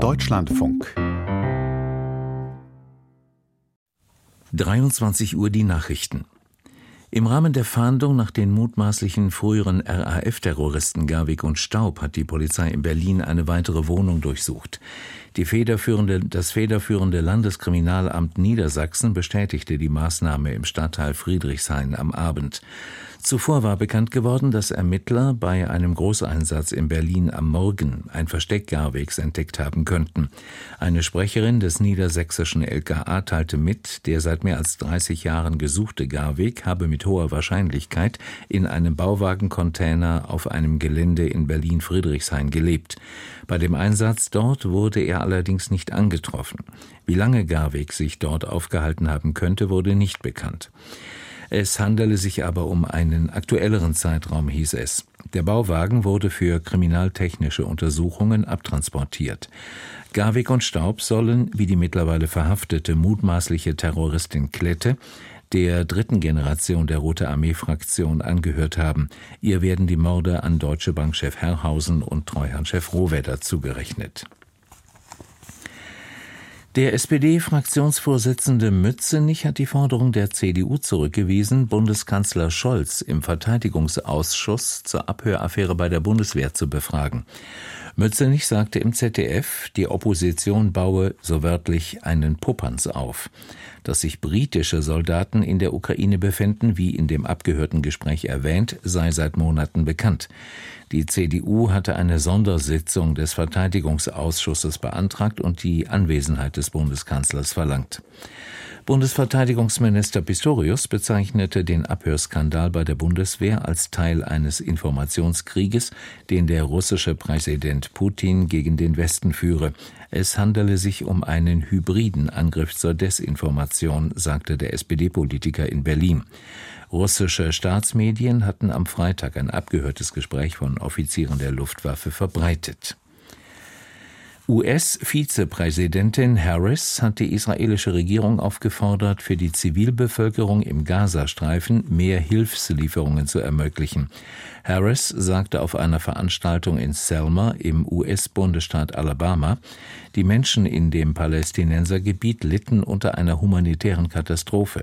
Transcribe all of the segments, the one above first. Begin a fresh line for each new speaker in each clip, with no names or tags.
Deutschlandfunk 23 Uhr die Nachrichten. Im Rahmen der Fahndung nach den mutmaßlichen früheren RAF-Terroristen Garwig und Staub hat die Polizei in Berlin eine weitere Wohnung durchsucht. Federführende, das federführende Landeskriminalamt Niedersachsen bestätigte die Maßnahme im Stadtteil Friedrichshain am Abend. Zuvor war bekannt geworden, dass Ermittler bei einem Großeinsatz in Berlin am Morgen ein Versteck Garwegs entdeckt haben könnten. Eine Sprecherin des niedersächsischen LKA teilte mit, der seit mehr als 30 Jahren gesuchte Garweg habe mit hoher Wahrscheinlichkeit in einem Bauwagencontainer auf einem Gelände in Berlin-Friedrichshain gelebt. Bei dem Einsatz dort wurde er allerdings nicht angetroffen. Wie lange Garweg sich dort aufgehalten haben könnte, wurde nicht bekannt. Es handele sich aber um einen aktuelleren Zeitraum, hieß es. Der Bauwagen wurde für kriminaltechnische Untersuchungen abtransportiert. Garwig und Staub sollen, wie die mittlerweile verhaftete mutmaßliche Terroristin Klette, der dritten Generation der Rote Armee-Fraktion angehört haben. Ihr werden die Morde an Deutsche Bankchef Herrhausen und Treuhandchef Rohwedder zugerechnet. Der SPD-Fraktionsvorsitzende Mützenich hat die Forderung der CDU zurückgewiesen, Bundeskanzler Scholz im Verteidigungsausschuss zur Abhöraffäre bei der Bundeswehr zu befragen. Mützenich sagte im ZDF, die Opposition baue so wörtlich einen Popanz auf. Dass sich britische Soldaten in der Ukraine befinden, wie in dem abgehörten Gespräch erwähnt, sei seit Monaten bekannt. Die CDU hatte eine Sondersitzung des Verteidigungsausschusses beantragt und die Anwesenheit des Bundeskanzlers verlangt. Bundesverteidigungsminister Pistorius bezeichnete den Abhörskandal bei der Bundeswehr als Teil eines Informationskrieges, den der russische Präsident Putin gegen den Westen führe. Es handele sich um einen hybriden Angriff zur Desinformation, sagte der SPD-Politiker in Berlin. Russische Staatsmedien hatten am Freitag ein abgehörtes Gespräch von Offizieren der Luftwaffe verbreitet. US-Vizepräsidentin Harris hat die israelische Regierung aufgefordert, für die Zivilbevölkerung im Gazastreifen mehr Hilfslieferungen zu ermöglichen. Harris sagte auf einer Veranstaltung in Selma im US-Bundesstaat Alabama, die Menschen in dem Palästinensergebiet litten unter einer humanitären Katastrophe.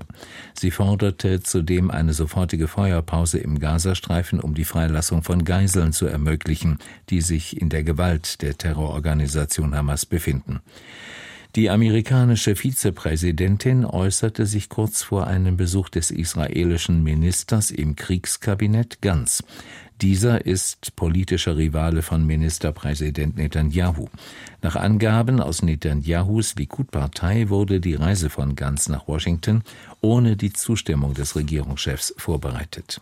Sie forderte zudem eine sofortige Feuerpause im Gazastreifen, um die Freilassung von Geiseln zu ermöglichen, die sich in der Gewalt der Terrororganisation Hamas befinden. Die amerikanische Vizepräsidentin äußerte sich kurz vor einem Besuch des israelischen Ministers im Kriegskabinett ganz. Dieser ist politischer Rivale von Ministerpräsident Netanyahu. Nach Angaben aus Netanyahus Likud-Partei wurde die Reise von Gantz nach Washington ohne die Zustimmung des Regierungschefs vorbereitet.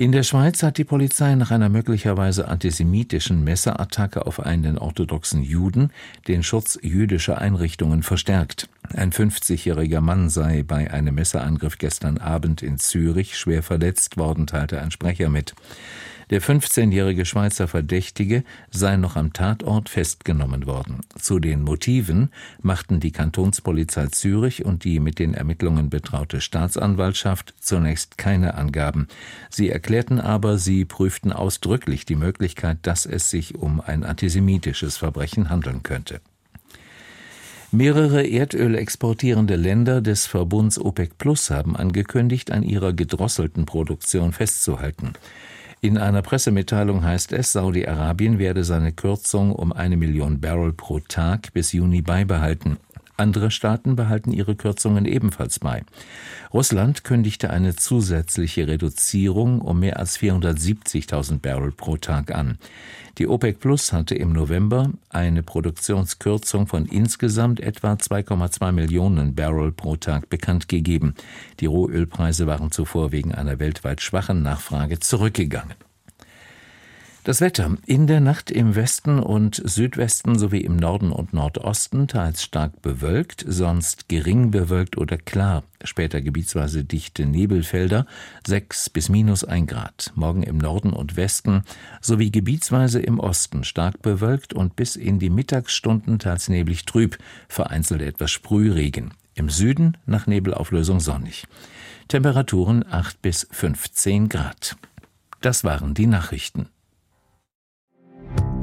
In der Schweiz hat die Polizei nach einer möglicherweise antisemitischen Messerattacke auf einen orthodoxen Juden den Schutz jüdischer Einrichtungen verstärkt. Ein 50-jähriger Mann sei bei einem Messerangriff gestern Abend in Zürich schwer verletzt worden, teilte ein Sprecher mit. Der 15-jährige Schweizer Verdächtige sei noch am Tatort festgenommen worden. Zu den Motiven machten die Kantonspolizei Zürich und die mit den Ermittlungen betraute Staatsanwaltschaft zunächst keine Angaben. Sie erklärten aber, sie prüften ausdrücklich die Möglichkeit, dass es sich um ein antisemitisches Verbrechen handeln könnte. Mehrere Erdöl exportierende Länder des Verbunds OPEC Plus haben angekündigt, an ihrer gedrosselten Produktion festzuhalten. In einer Pressemitteilung heißt es, Saudi-Arabien werde seine Kürzung um eine Million Barrel pro Tag bis Juni beibehalten. Andere Staaten behalten ihre Kürzungen ebenfalls bei. Russland kündigte eine zusätzliche Reduzierung um mehr als 470.000 Barrel pro Tag an. Die OPEC Plus hatte im November eine Produktionskürzung von insgesamt etwa 2,2 Millionen Barrel pro Tag bekannt gegeben. Die Rohölpreise waren zuvor wegen einer weltweit schwachen Nachfrage zurückgegangen. Das Wetter. In der Nacht im Westen und Südwesten sowie im Norden und Nordosten teils stark bewölkt, sonst gering bewölkt oder klar. Später gebietsweise dichte Nebelfelder, 6 bis minus 1 Grad. Morgen im Norden und Westen sowie gebietsweise im Osten stark bewölkt und bis in die Mittagsstunden teils neblig trüb, vereinzelt etwas Sprühregen. Im Süden nach Nebelauflösung sonnig. Temperaturen 8 bis 15 Grad. Das waren die Nachrichten.